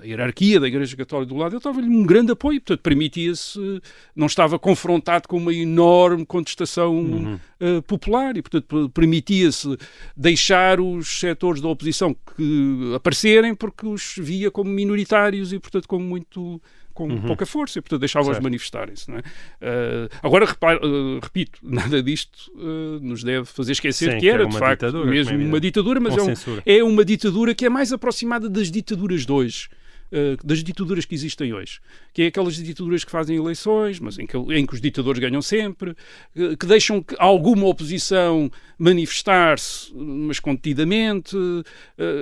Speaker 7: a hierarquia da Igreja Católica do lado, ele estava-lhe um grande apoio, portanto, permitia-se, não estava confrontado com uma enorme contestação uhum. uh, popular e, portanto, permitia-se deixar os setores da oposição que aparecerem porque os via como minoritários e, portanto, como muito com uhum. pouca força e, portanto, deixava-os manifestarem-se. É? Uh, agora, uh, repito, nada disto uh, nos deve fazer esquecer Sim, que era, de facto, mesmo uma ditadura, mas é, um, é, uma ditadura que é mais aproximada das ditaduras de hoje. Uh, das ditaduras que existem hoje, que é aquelas ditaduras que fazem eleições, mas em que, em que os ditadores ganham sempre, uh, que deixam que alguma oposição manifestar-se, mas contidamente. Uh,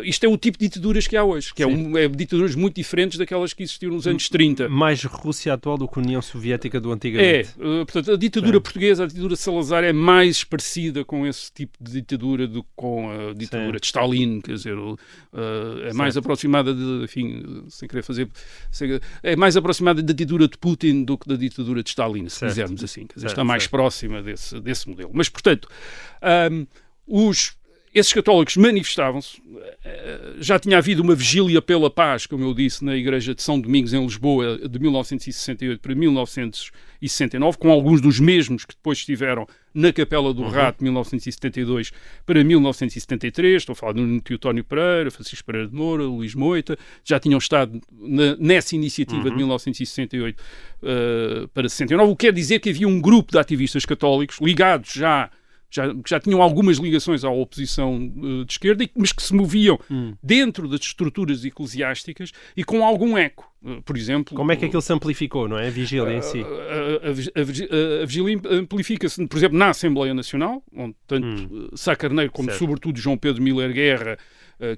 Speaker 7: isto é o tipo de ditaduras que há hoje, que é, um, é, ditaduras muito diferentes daquelas que existiam nos anos 30.
Speaker 6: Mais Rússia atual do que a União Soviética do antigamente.
Speaker 7: É, portanto, a ditadura Sim. portuguesa, a ditadura de Salazar é mais parecida com esse tipo de ditadura do que com a ditadura Sim. de Stalin, quer dizer, é mais aproximada de, enfim, sem querer fazer, sem, é mais aproximada da ditadura de Putin do que da ditadura de Stalin, se certo. quisermos assim, quer dizer, certo, está mais certo. próxima desse, desse modelo. Mas, portanto, um, os, esses católicos manifestavam-se. Eh, já tinha havido uma vigília pela paz, como eu disse, na Igreja de São Domingos, em Lisboa, de 1968 para 1969, com alguns dos mesmos que depois estiveram na Capela do uhum. Rato, de 1972 para 1973. Estou a falar do Teotónio Pereira, Francisco Pereira de Moura, Luís Moita. Já tinham estado na, nessa iniciativa uhum. de 1968 uh, para 69, o que quer dizer que havia um grupo de ativistas católicos ligados já já, já tinham algumas ligações à oposição uh, de esquerda, mas que se moviam hum. dentro das estruturas eclesiásticas e com algum eco. Uh, por exemplo.
Speaker 6: Como é que aquilo se amplificou, não é? A vigília em si.
Speaker 7: A, a, a, a vigília amplifica-se, por exemplo, na Assembleia Nacional, onde tanto hum. Sá Carneiro como, certo. sobretudo, João Pedro Miller Guerra,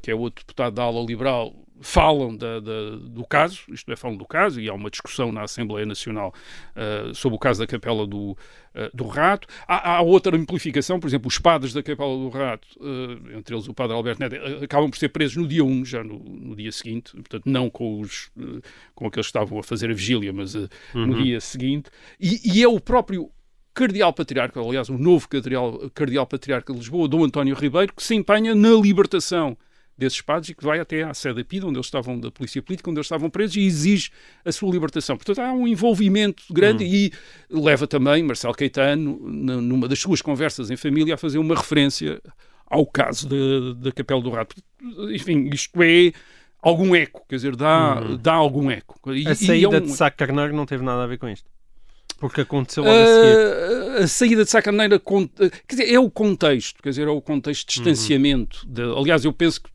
Speaker 7: que é outro deputado da ala liberal, falam da, da, do caso, isto é, falam do caso, e há uma discussão na Assembleia Nacional uh, sobre o caso da Capela do, uh, do Rato. Há, há, outra amplificação, por exemplo, os padres da Capela do Rato, uh, entre eles o padre Alberto Neto, acabam por ser presos no dia 1, já no, no dia seguinte, portanto, não com, os, com aqueles que estavam a fazer a vigília, mas uhum. no dia seguinte. E, e é o próprio Cardeal Patriarca, aliás, o novo Cardeal, Cardeal Patriarca de Lisboa, Dom António Ribeiro, que se empenha na libertação desses padres e que vai até à sede da PIDA, onde eles estavam, da Polícia Política, onde eles estavam presos, e exige a sua libertação. Portanto, há um envolvimento grande hum. e leva também Marcelo Caetano, numa das suas conversas em família, a fazer uma referência ao caso da Capela do Rato. Enfim, isto é algum eco, quer dizer, dá, hum. dá algum eco.
Speaker 6: E, a saída é um... de Sá Carneiro não teve nada a ver com isto? Porque aconteceu logo uh, a seguir.
Speaker 7: Ah, a saída de Sá Carneiro quer dizer, é o contexto, quer dizer, é o contexto de uhum. distanciamento. Uhum. De, aliás, eu penso que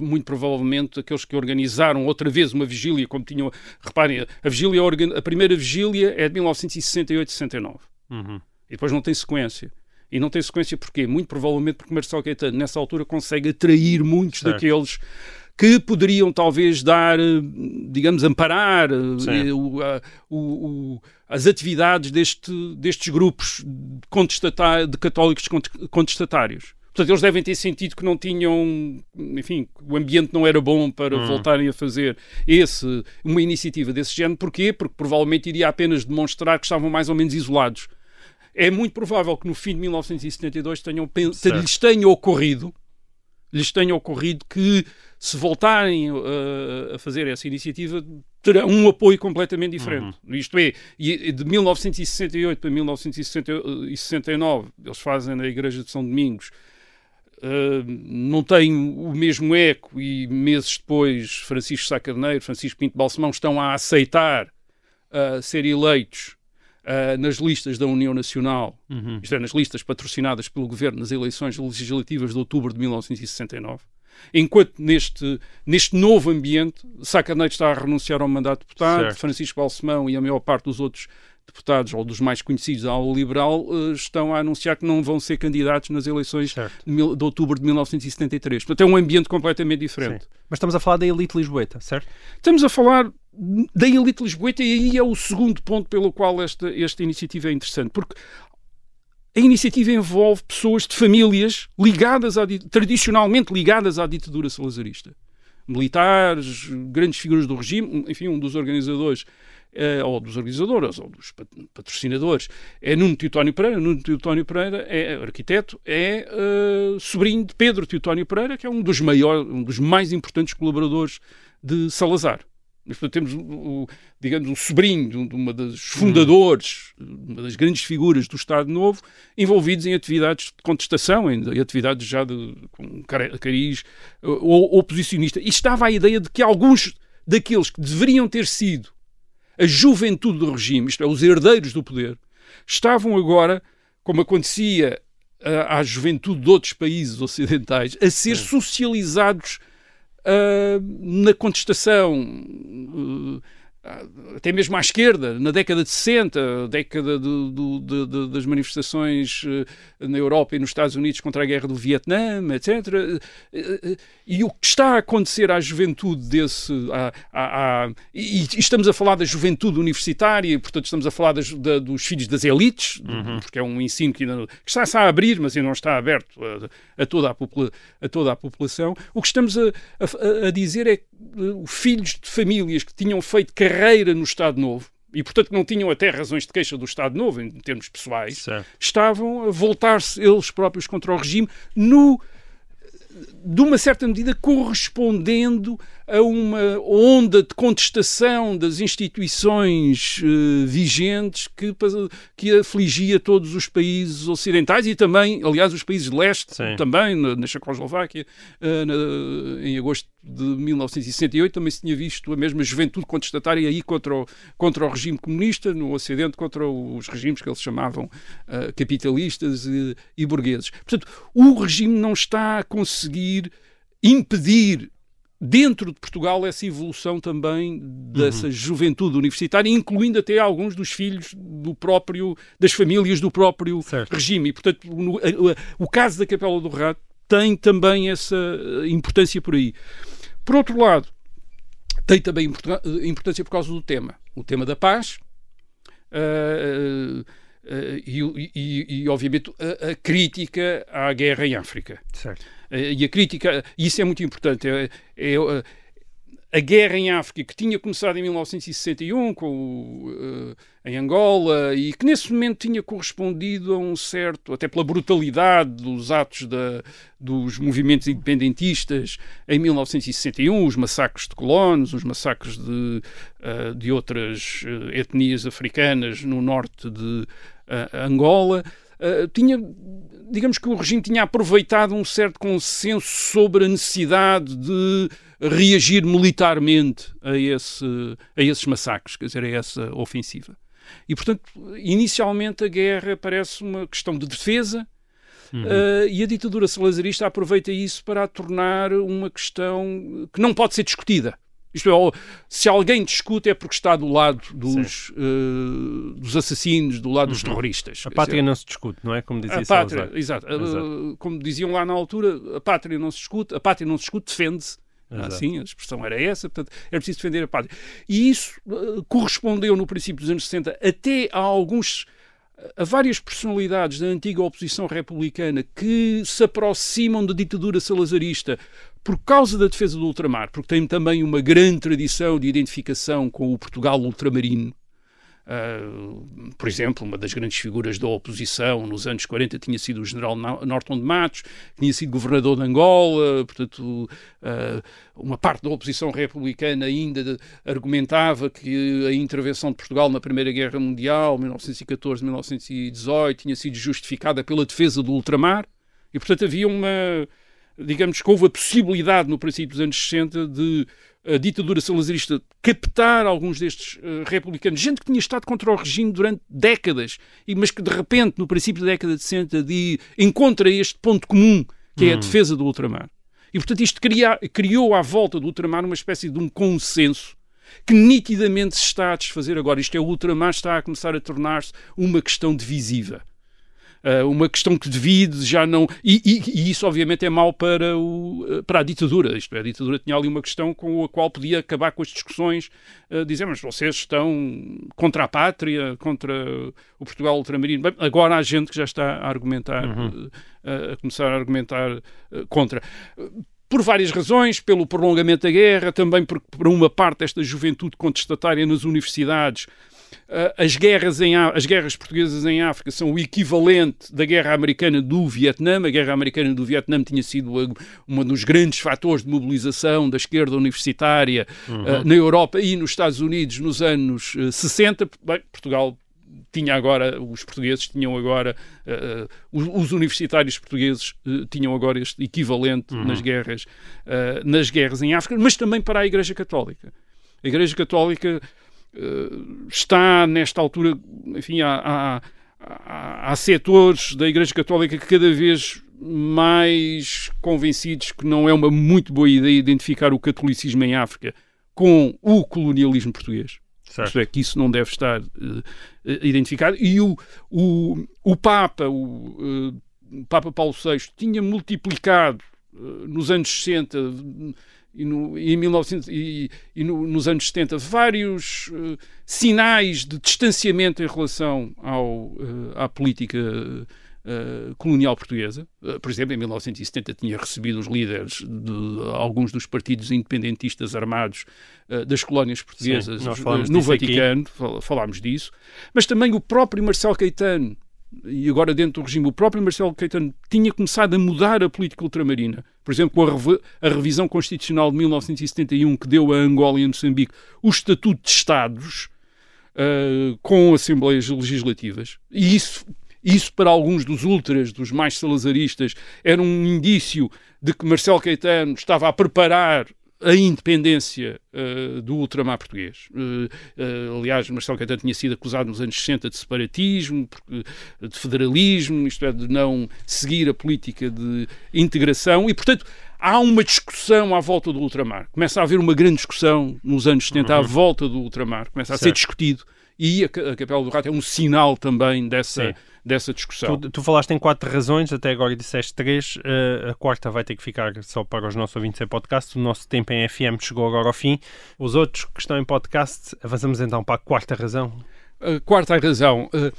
Speaker 7: muito provavelmente aqueles que organizaram outra vez uma vigília, como tinham. Reparem, a, vigília, a primeira vigília é de 1968-69. Uhum. E depois não tem sequência. E não tem sequência porquê? Muito provavelmente porque Marcelo Caetano, nessa altura, consegue atrair muitos certo. daqueles que poderiam talvez dar, digamos, amparar eh, o, o, as atividades deste, destes grupos de católicos contestatários. Portanto, eles devem ter sentido que não tinham, enfim, o ambiente não era bom para hum. voltarem a fazer esse, uma iniciativa desse género. Porquê? Porque provavelmente iria apenas demonstrar que estavam mais ou menos isolados. É muito provável que no fim de 1972 tenham, lhes tenha ocorrido lhes tenha ocorrido que se voltarem uh, a fazer essa iniciativa terão um apoio completamente diferente. Uhum. Isto é, de 1968 para 1969 eles fazem na Igreja de São Domingos Uh, não tem o mesmo eco e meses depois Francisco Sacarneiro, Francisco Pinto Balsemão estão a aceitar uh, ser eleitos uh, nas listas da União Nacional, uhum. isto é, nas listas patrocinadas pelo governo nas eleições legislativas de outubro de 1969. Enquanto neste, neste novo ambiente, Sacarneiro está a renunciar ao mandato de deputado, certo. Francisco Balsemão e a maior parte dos outros deputados, ou dos mais conhecidos aula liberal, uh, estão a anunciar que não vão ser candidatos nas eleições de, outubro de 1973. Portanto, é um ambiente completamente diferente. Sim.
Speaker 6: Mas estamos a falar da elite lisboeta, certo?
Speaker 7: Estamos a falar da elite lisboeta e aí é o segundo ponto pelo qual esta, esta iniciativa é interessante, porque a iniciativa envolve pessoas de famílias ligadas à, tradicionalmente ligadas à ditadura salazarista. Militares, grandes figuras do regime, enfim, um dos organizadores ou dos organizadores, ou dos patrocinadores, é Nuno Teutónio Pereira. Nuno Teutónio Pereira é arquiteto, é uh, sobrinho de Pedro Teutónio Pereira, que é um dos maiores, um dos mais importantes colaboradores de Salazar. Mas, portanto, temos, o, digamos, o sobrinho de uma das fundadores, uma das grandes figuras do Estado Novo, envolvidos em atividades de contestação, em atividades já de, com cariz ou oposicionista. E estava a ideia de que alguns daqueles que deveriam ter sido a juventude do regime, isto é, os herdeiros do poder, estavam agora, como acontecia à juventude de outros países ocidentais, a ser socializados uh, na contestação. Uh, até mesmo à esquerda, na década de 60, década do, do, das manifestações na Europa e nos Estados Unidos contra a guerra do Vietnã, etc. E o que está a acontecer à juventude desse. À, à, à, e, estamos a falar da juventude universitária, portanto, estamos a falar das, da, dos filhos das elites, uhum. porque é um ensino que, ainda, que está-se a abrir, mas ainda não está aberto a, toda, a, popula, a toda a população. O que estamos a, a, a dizer é que uh, filhos de famílias que tinham feito carreira no Estado Novo, e portanto não tinham até razões de queixa do Estado Novo em termos pessoais, certo. estavam a voltar-se eles próprios contra o regime no de uma certa medida correspondendo a uma onda de contestação das instituições uh, vigentes que, que afligia todos os países ocidentais e também, aliás, os países de leste, Sim. também, na, na Checoslováquia, uh, na, em agosto de 1968, também se tinha visto a mesma juventude contestatária aí contra o, contra o regime comunista, no Ocidente, contra os regimes que eles chamavam uh, capitalistas e, e burgueses. Portanto, o regime não está a conseguir impedir dentro de Portugal essa evolução também dessa uhum. juventude universitária, incluindo até alguns dos filhos do próprio das famílias do próprio certo. regime. E, portanto, no, o, o caso da Capela do Rato tem também essa eh, importância por aí. Por outro lado, tem também importância por causa do tema, o tema da paz. Uh, Uh, e, e, e, obviamente, a, a, crítica à guerra em África. Certo. Uh, e a crítica, isso é muito importante, é, é, a guerra em África, que tinha começado em 1961 com, uh, em Angola e que nesse momento tinha correspondido a um certo, até pela brutalidade dos atos da, dos movimentos independentistas em 1961, os massacres de colonos, os massacres de, uh, de outras uh, etnias africanas no norte de Angola. tinha, digamos que o regime tinha aproveitado um certo consenso sobre a necessidade de reagir militarmente a, esse, a esses massacres, quer dizer, a essa ofensiva. E, portanto, inicialmente a guerra parece uma questão de defesa, Uhum. Uh, e a ditadura salazarista aproveita isso para a tornar uma questão que não pode ser discutida. Isto é, se alguém discute é porque está do lado dos, uh, dos assassinos, do lado uhum. dos terroristas.
Speaker 6: A pátria dizer, não se discute, não é? Como dizia
Speaker 7: a pátria, exato. exato. Como diziam lá na altura, a pátria não se discute, a pátria não se discute, defende-se. Assim, a expressão era essa, portanto, era preciso defender a pátria. E isso uh, correspondeu no princípio dos anos 60 até a alguns a várias personalidades da antiga oposição republicana que se aproximam da ditadura salazarista por causa da defesa do ultramar, porque tem também uma grande tradição de identificação com o Portugal ultramarino, Uh, por exemplo, uma das grandes figuras da oposição nos anos 40 tinha sido o general Norton de Matos, tinha sido governador de Angola, portanto, uh, uma parte da oposição republicana ainda argumentava que a intervenção de Portugal na Primeira Guerra Mundial, 1914-1918, tinha sido justificada pela defesa do ultramar, e portanto havia uma, digamos que houve a possibilidade no princípio dos anos 60 de a ditadura salazarista captar alguns destes uh, republicanos, gente que tinha estado contra o regime durante décadas, e, mas que de repente, no princípio da década de 60, de, encontra este ponto comum, que é a hum. defesa do ultramar. E, portanto, isto cria, criou à volta do ultramar uma espécie de um consenso que nitidamente se está a desfazer agora. Isto é, o ultramar está a começar a tornar-se uma questão divisiva. Uh, uma questão que divide, já não. E, e, e, isso, obviamente, é mau para, o, eh, para a ditadura. Isto é, a ditadura tinha ali uma questão com a qual podia acabar com as discussões, uh, dizer, mas vocês estão contra a pátria, contra o Portugal ultramarino. Bem, agora há gente que já está a argumentar, uhum. uh, a começar a argumentar contra. por várias razões, pelo prolongamento da guerra, também por, por uma parte desta juventude contestatária nas universidades. Uh, as, guerras em, as guerras portuguesas em África são o equivalente da guerra americana do Vietnã. A guerra americana do Vietnã tinha sido um dos grandes fatores de mobilização da esquerda universitária uhum. uh, na Europa e nos Estados Unidos nos anos uh, 60. Bem, Portugal tinha agora, os portugueses tinham agora, uh, os, os, universitários portugueses uh, tinham agora este equivalente uhum. nas, guerras, uh, nas guerras em África, mas também para a Igreja Católica. A Igreja Católica está, nesta altura, enfim, há, há, há, há setores da Igreja Católica que cada vez mais convencidos que não é uma muito boa ideia identificar o catolicismo em África com o colonialismo português. Certo. Isto é, que isso não deve estar uh, identificado. E o, o, o Papa, o uh, Papa Paulo VI, tinha multiplicado uh, nos anos 60 e, no, e em 1900, e, e no, nos anos 70 vários sinais de distanciamento em relação ao, à política Uh, colonial portuguesa. Uh, por exemplo, em 1970 tinha recebido os líderes de alguns dos partidos independentistas armados uh, das colónias portuguesas Sim, no Vaticano, aqui. falámos disso, mas também o próprio Marcelo Caetano, e agora dentro do regime, o próprio Marcelo Caetano tinha começado a mudar a política ultramarina. Por exemplo, com a, rev a revisão constitucional de 1971 que deu a Angola e a Moçambique o estatuto de Estados, com assembleias legislativas. E isso isso, para alguns dos ultras, dos mais salazaristas, era um indício de que Marcelo Caetano estava a preparar a independência uh, do ultramar português. Uh, uh, aliás, Marcelo Caetano tinha sido acusado nos anos 60 de separatismo, de federalismo, isto é, de não seguir a política de integração, e, portanto, há uma discussão à volta do ultramar. Começa a haver uma grande discussão nos anos 70 uhum. à volta do ultramar, começa a certo. ser discutido, e a, a Capela do Rato é um sinal também dessa. Sim dessa discussão.
Speaker 6: Tu, tu, falaste em quatro razões, até agora disseste três. Uh, a quarta vai ter que ficar só para os nossos ouvintes em podcast. O nosso tempo em FM chegou agora ao fim. Os outros que estão em podcast, avançamos então para a quarta razão.
Speaker 7: A quarta razão. Uh,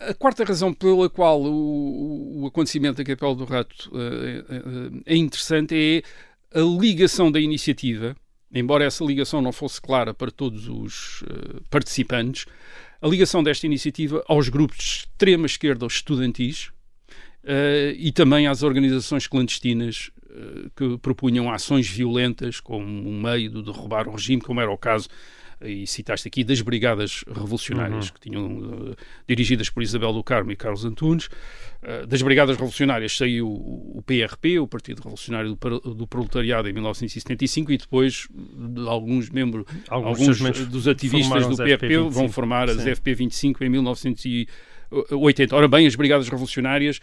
Speaker 7: a quarta razão pela qual o, o acontecimento da Capela do Rato uh, é interessante é a ligação da iniciativa, embora essa ligação não fosse clara para todos os participantes, a ligação desta iniciativa aos grupos de extrema esquerda, aos estudantis, uh, e também às organizações clandestinas uh, que propunham ações violentas como um meio de derrubar o regime, como era o caso e citaste aqui, das Brigadas Revolucionárias, uhum. que tinham uh, dirigidas por Isabel do Carmo e Carlos Antunes. Uh, das Brigadas Revolucionárias saiu o, PRP, o Partido Revolucionário do, do, Proletariado, em 1975, e depois de alguns membros, alguns, alguns dos ativistas do PRP vão formar as FP25 em 1980. Ora bem, as Brigadas Revolucionárias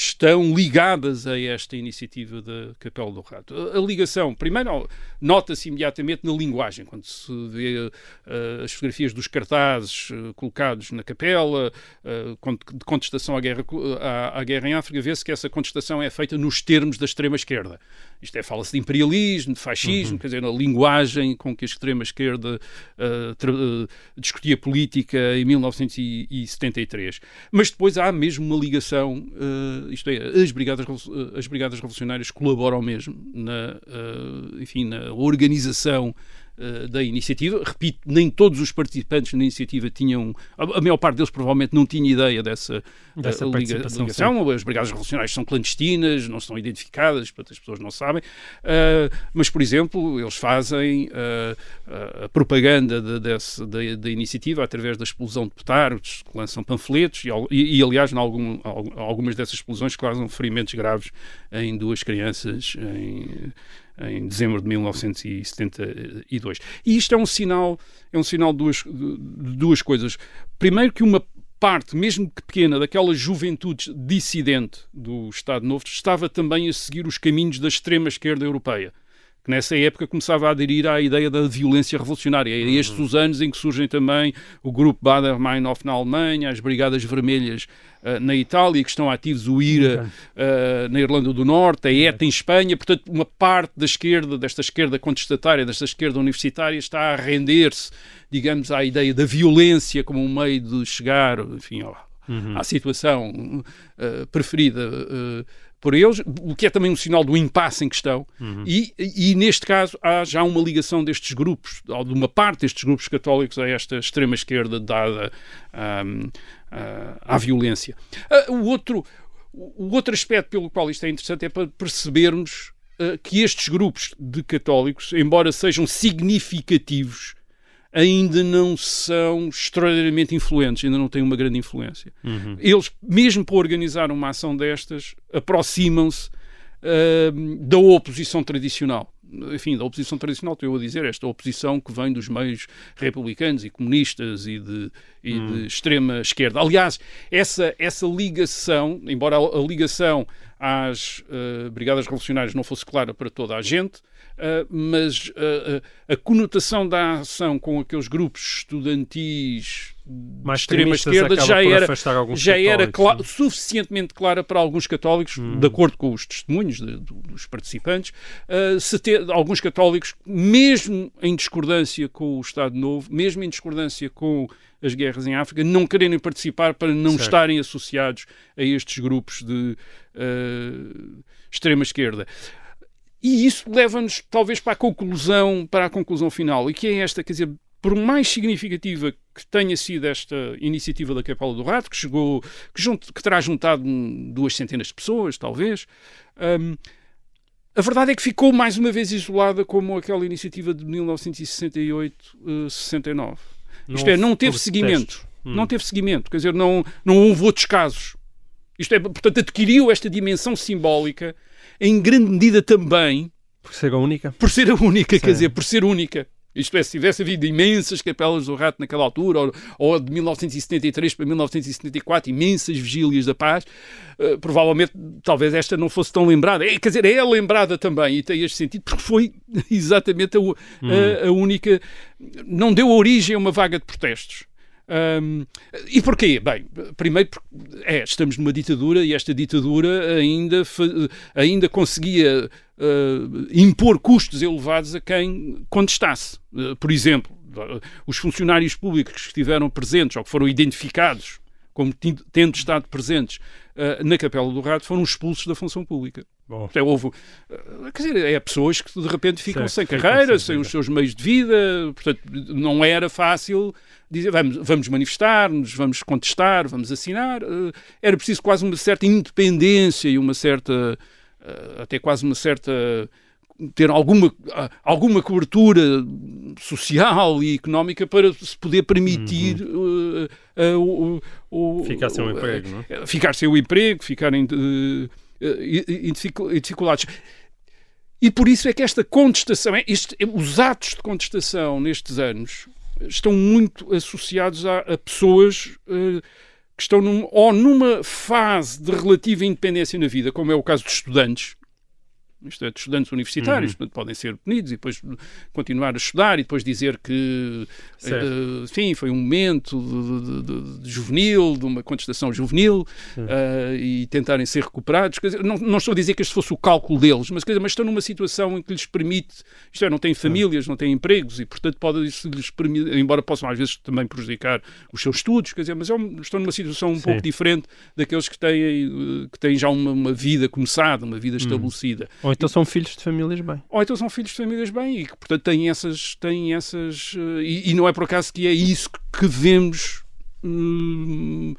Speaker 7: estão ligadas a esta iniciativa da Capela do Rato. A, ligação, primeiro, nota-se imediatamente na linguagem, quando se vê uh, as fotografias dos cartazes uh, colocados na capela, uh, de contestação à guerra, à, à guerra em África, vê-se que essa contestação é feita nos termos da extrema-esquerda. Isto é, fala-se de imperialismo, de fascismo, uhum. quer dizer, na linguagem com que a extrema-esquerda discutia política em 1973. Mas depois há mesmo uma ligação isto é, as brigadas, as brigadas revolucionárias colaboram mesmo na, uh, enfim, na organização uh, da iniciativa. Repito, nem todos os participantes na iniciativa tinham, a, a maior parte deles provavelmente não tinha ideia dessa, uh, dessa liga, ligação. Sim. As brigadas revolucionárias são clandestinas, não são identificadas, portanto as pessoas não sabem. mas, por exemplo, eles fazem a propaganda de, desse, da, da, iniciativa através da explosão de petardos, lançam panfletos e, e, e aliás, em algum, algumas dessas explosões causam ferimentos graves em duas crianças em, em dezembro de 1972. E isto é um sinal, é um sinal de duas, de duas coisas. Primeiro que uma parte, mesmo que pequena, daquela juventude dissidente do Estado Novo estava também a seguir os caminhos da extrema esquerda europeia que nessa época começava a aderir à ideia da violência revolucionária. É estes os anos em que surgem também o grupo Bader-Meinhof na Alemanha, as Brigadas Vermelhas uh, na Itália, que estão ativos o IRA uh, na Irlanda do Norte, a ETA em Espanha. Portanto, uma parte da esquerda, desta esquerda contestatária, desta esquerda universitária, está a render-se, digamos, à ideia da violência como um meio de chegar, enfim, ao, uhum. à situação uh, preferida por eles, o que é também um sinal do impasse em questão,
Speaker 6: Uhum.
Speaker 7: e, e neste caso há já uma ligação destes grupos, de uma parte destes grupos católicos a esta extrema-esquerda dada ahm, ah, à violência. Ah, o, outro, o outro aspecto pelo qual isto é interessante é para percebermos ah, que estes grupos de católicos, embora sejam significativos, ainda não são extraordinariamente influentes, ainda não têm uma grande influência.
Speaker 6: Uhum.
Speaker 7: Eles, mesmo para organizar uma ação destas, aproximam-se ah, da oposição tradicional. Enfim, da oposição tradicional, estou eu a dizer, esta oposição que vem dos meios republicanos e comunistas e de, e de extrema esquerda. Aliás, essa, essa ligação, embora a, a ligação às ah, Brigadas Revolucionárias não fosse clara para toda a gente, mas ah, ah, a conotação da ação com aqueles grupos estudantis
Speaker 6: Mais
Speaker 7: de extrema esquerda já era, já era suficientemente clara para alguns católicos,
Speaker 6: Hum.
Speaker 7: de acordo com os testemunhos de- do- dos participantes, ah, se ter, alguns católicos, mesmo em discordância com o Estado Novo, mesmo em discordância com as guerras em África, não quererem participar para não
Speaker 6: Certo.
Speaker 7: estarem associados a estes grupos de ah, extrema esquerda. E isso leva-nos talvez para a conclusão, para a conclusão final, e que é esta, quer dizer, por mais significativa que tenha sido esta iniciativa da Capela do Rato, que chegou, que, junt- que terá juntado duas centenas de pessoas, talvez, hum, a verdade é que ficou mais uma vez isolada como aquela iniciativa de 1968-69. Isto é, não teve seguimento.
Speaker 6: Hum.
Speaker 7: Não teve seguimento, quer dizer, não, não houve outros casos. Isto é, portanto, adquiriu esta dimensão simbólica em grande medida também
Speaker 6: Por ser a única.
Speaker 7: por ser a única,
Speaker 6: Sim.
Speaker 7: quer dizer, por ser única. Isto é, se tivesse havido imensas capelas do rato naquela altura, ou, ou de 1973 para 1974, imensas vigílias da paz, eh, provavelmente talvez esta não fosse tão lembrada. É, quer dizer, é lembrada também e tem este sentido, porque foi exatamente a, a- a única. Não deu origem a uma vaga de protestos. Ahm, e porquê? Bem, primeiro é, estamos numa ditadura e esta ditadura ainda, ainda conseguia ah, impor custos elevados a quem contestasse. Ah, por exemplo, os funcionários públicos que estiveram presentes ou que foram identificados como tendo estado presentes ah, na Capela do Rato foram expulsos da função pública.
Speaker 6: Bom,
Speaker 7: Até houve, eh, quer dizer, é pessoas que de repente ficam
Speaker 6: Certo,
Speaker 7: sem carreira,
Speaker 6: sem
Speaker 7: sem os seus meios de vida, portanto, não era fácil dizer vamos, vamos manifestar-nos, vamos contestar, vamos assinar. eh, Era preciso quase uma certa independência e uma certa, eh, até quase uma certa ter alguma, ah, alguma cobertura social e económica para se poder permitir eh, eh, o, o-
Speaker 6: Uhum. Ficar sem um
Speaker 7: o-
Speaker 6: emprego, não é?
Speaker 7: ficar sem o emprego, ficarem eh, dificuldades. E por isso é que esta contestação, é- este- os atos de contestação nestes anos estão muito associados a, a pessoas eh, que estão num- ou numa fase de relativa independência na vida, como é o caso de estudantes, isto é, de estudantes universitários, portanto, podem ser punidos e depois continuar a estudar e depois dizer que, eh, enfim, foi um momento de, de- de- juvenil, de uma contestação juvenil eh, e tentarem ser recuperados. Dizer, não, não estou a dizer que este fosse o cálculo deles, mas, dizer, mas estão numa situação em que lhes permite, isto é, não têm famílias, não têm empregos e, portanto, pode lhes permitir, embora possam às vezes também prejudicar os seus estudos, quer dizer, mas é um- estão numa situação um
Speaker 6: Sim.
Speaker 7: pouco diferente daqueles que têm, eh, que têm já uma, uma vida começada, uma vida estabelecida.
Speaker 6: Ou então são filhos de famílias bem.
Speaker 7: Ou então são filhos de famílias bem e que, portanto, têm essas. Têm essas eh, e, e não é por acaso que é isso que vemos. hum,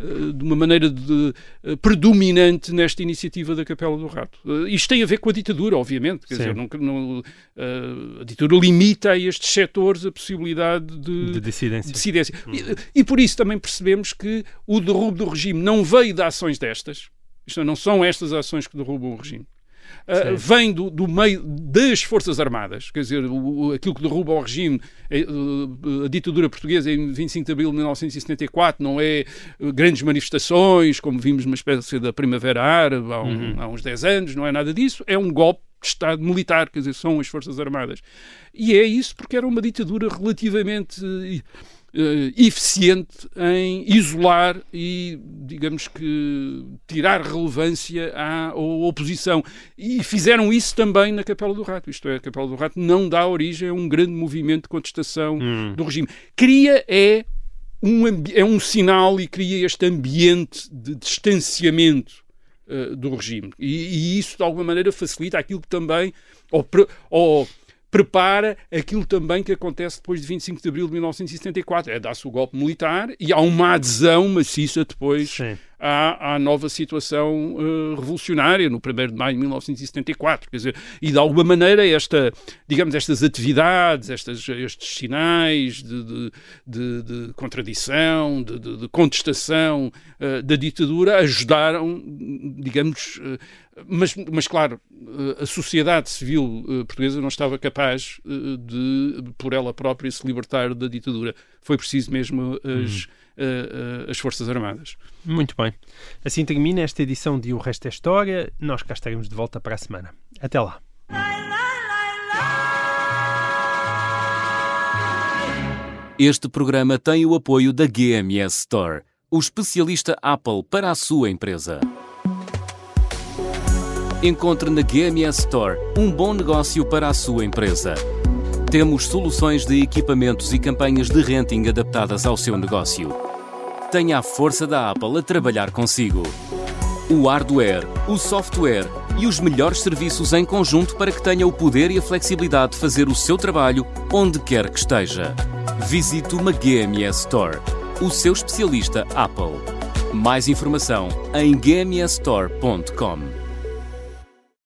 Speaker 7: eh, de uma maneira de- eh, predominante nesta iniciativa da Capela do Rato. Isto tem a ver com a ditadura, obviamente. Quer
Speaker 6: Sim.
Speaker 7: dizer, não, não, a ditadura limita a estes setores a possibilidade de,
Speaker 6: De dissidência.
Speaker 7: dissidência. E, e por isso também percebemos que o derrubo do regime não veio de ações destas. Isto não são estas ações que derrubam o regime. Uh, vem do, do meio das Forças Armadas, quer dizer, o, aquilo que derruba o regime, é, uh, a ditadura portuguesa em 25 de abril de 1974, não é uh, grandes manifestações, como vimos numa espécie da Primavera Árabe há, um- há uns 10 anos, não é nada disso, é um golpe de Estado militar, quer dizer, são as Forças Armadas. E é isso porque era uma ditadura relativamente eficiente em isolar e, digamos que, tirar relevância à, à oposição. E fizeram isso também na Capela do Rato. Isto é, a Capela do Rato não dá origem a um grande movimento de contestação
Speaker 6: Hum.
Speaker 7: do regime. Cria é um, é um sinal e cria este ambiente de distanciamento uh, do regime. E, e, isso, de alguma maneira, facilita aquilo que também, ou, ou prepara aquilo também que acontece depois de 25 de abril de 1974. É dar-se o golpe militar e há uma adesão maciça depois à, à, nova situação uh, revolucionária no 1 de maio de 1974. Quer dizer, e de alguma maneira esta, digamos, estas atividades, estas, estes sinais de, de, de, de contradição, de, contestação uh, da ditadura ajudaram, digamos, uh, mas, mas claro, a sociedade civil portuguesa não estava capaz de, por ela própria, se libertar da ditadura. Foi preciso mesmo as. Hum uh, as Forças Armadas.
Speaker 6: Muito bem. Assim termina esta edição de O Resto é História. Nós cá estaremos de volta para a semana. Até lá.
Speaker 1: Este programa tem o apoio da GMS Store, o especialista Apple para a sua empresa. Encontre na GMS Store um bom negócio para a sua empresa. Temos soluções de equipamentos e campanhas de renting adaptadas ao seu negócio. Tenha a força da Apple a trabalhar consigo. O hardware, o software e os melhores serviços em conjunto para que tenha o poder e a flexibilidade de fazer o seu trabalho onde quer que esteja. Visite uma GMS Store, o seu especialista Apple. Mais informação em gmsstore.com.